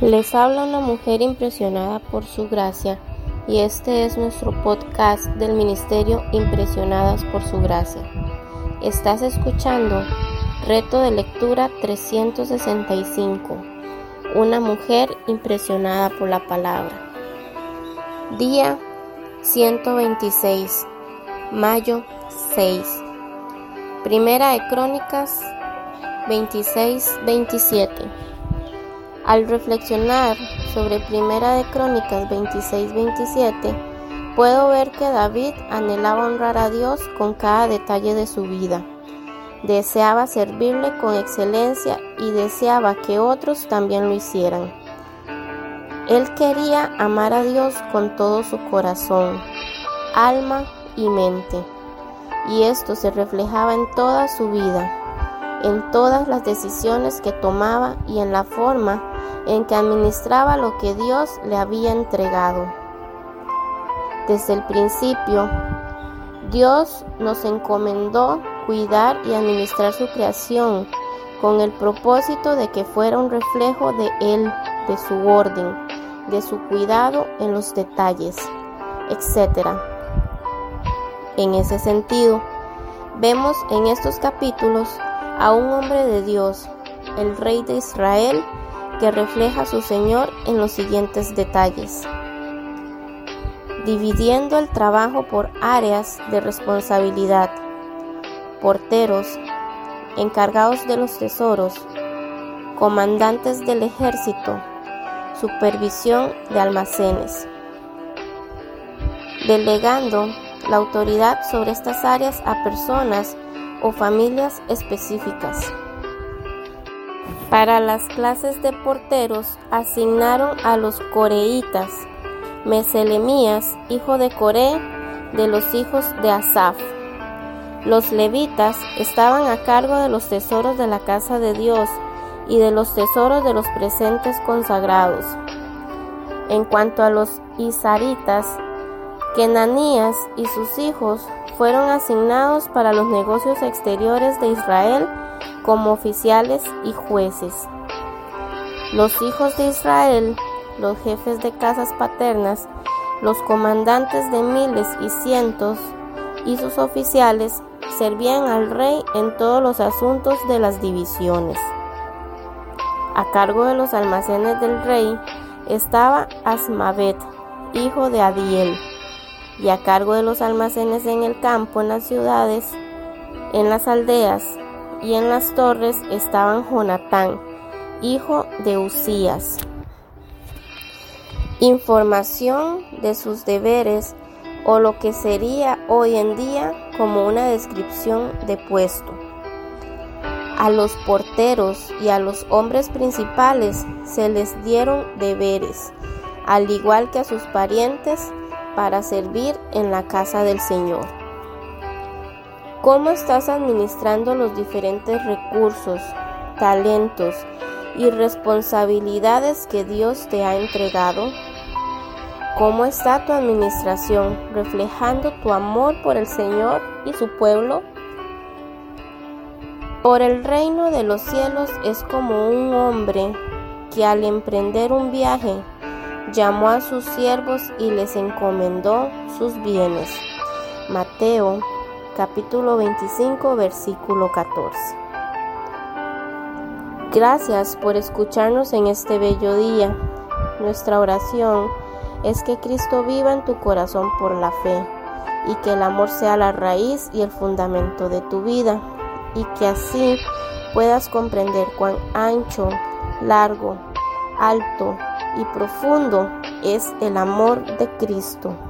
Les habla una mujer impresionada por su gracia y este es nuestro podcast del Ministerio Impresionadas por su gracia. Estás escuchando Reto de Lectura 365. Una mujer impresionada por la palabra. Día 126. Mayo 6. Primera de Crónicas 26-27. Al reflexionar sobre Primera de Crónicas 26-27, puedo ver que David anhelaba honrar a Dios con cada detalle de su vida. Deseaba servirle con excelencia y deseaba que otros también lo hicieran. Él quería amar a Dios con todo su corazón, alma y mente, y esto se reflejaba en toda su vida, en todas las decisiones que tomaba y en la forma en que administraba lo que Dios le había entregado. Desde el principio, Dios nos encomendó cuidar y administrar su creación con el propósito de que fuera un reflejo de Él, de su orden, de su cuidado en los detalles, etc. En ese sentido, vemos en estos capítulos a un hombre de Dios, el rey de Israel, que refleja a su Señor en los siguientes detalles. Dividiendo el trabajo por áreas de responsabilidad. Porteros, encargados de los tesoros, comandantes del ejército, supervisión de almacenes. Delegando la autoridad sobre estas áreas a personas o familias específicas. Para las clases de porteros asignaron a los coreitas, Meselemías, hijo de Coré, de los hijos de Asaf. Los levitas estaban a cargo de los tesoros de la casa de Dios y de los tesoros de los presentes consagrados. En cuanto a los isaritas, Kenanías y sus hijos fueron asignados para los negocios exteriores de Israel como oficiales y jueces. Los hijos de Israel, los jefes de casas paternas, los comandantes de miles y cientos y sus oficiales servían al rey en todos los asuntos de las divisiones. A cargo de los almacenes del rey estaba Asmavet, hijo de Adiel, y a cargo de los almacenes en el campo, en las ciudades, en las aldeas, y en las torres estaban Jonatán, hijo de Usías. Información de sus deberes o lo que sería hoy en día como una descripción de puesto. A los porteros y a los hombres principales se les dieron deberes, al igual que a sus parientes, para servir en la casa del Señor. ¿Cómo estás administrando los diferentes recursos, talentos y responsabilidades que Dios te ha entregado? ¿Cómo está tu administración reflejando tu amor por el Señor y su pueblo? Por el reino de los cielos es como un hombre que al emprender un viaje llamó a sus siervos y les encomendó sus bienes. Mateo capítulo 25, versículo 14. Gracias por escucharnos en este bello día. Nuestra oración es que Cristo viva en tu corazón por la fe y que el amor sea la raíz y el fundamento de tu vida y que así puedas comprender cuán ancho, largo, alto y profundo es el amor de Cristo.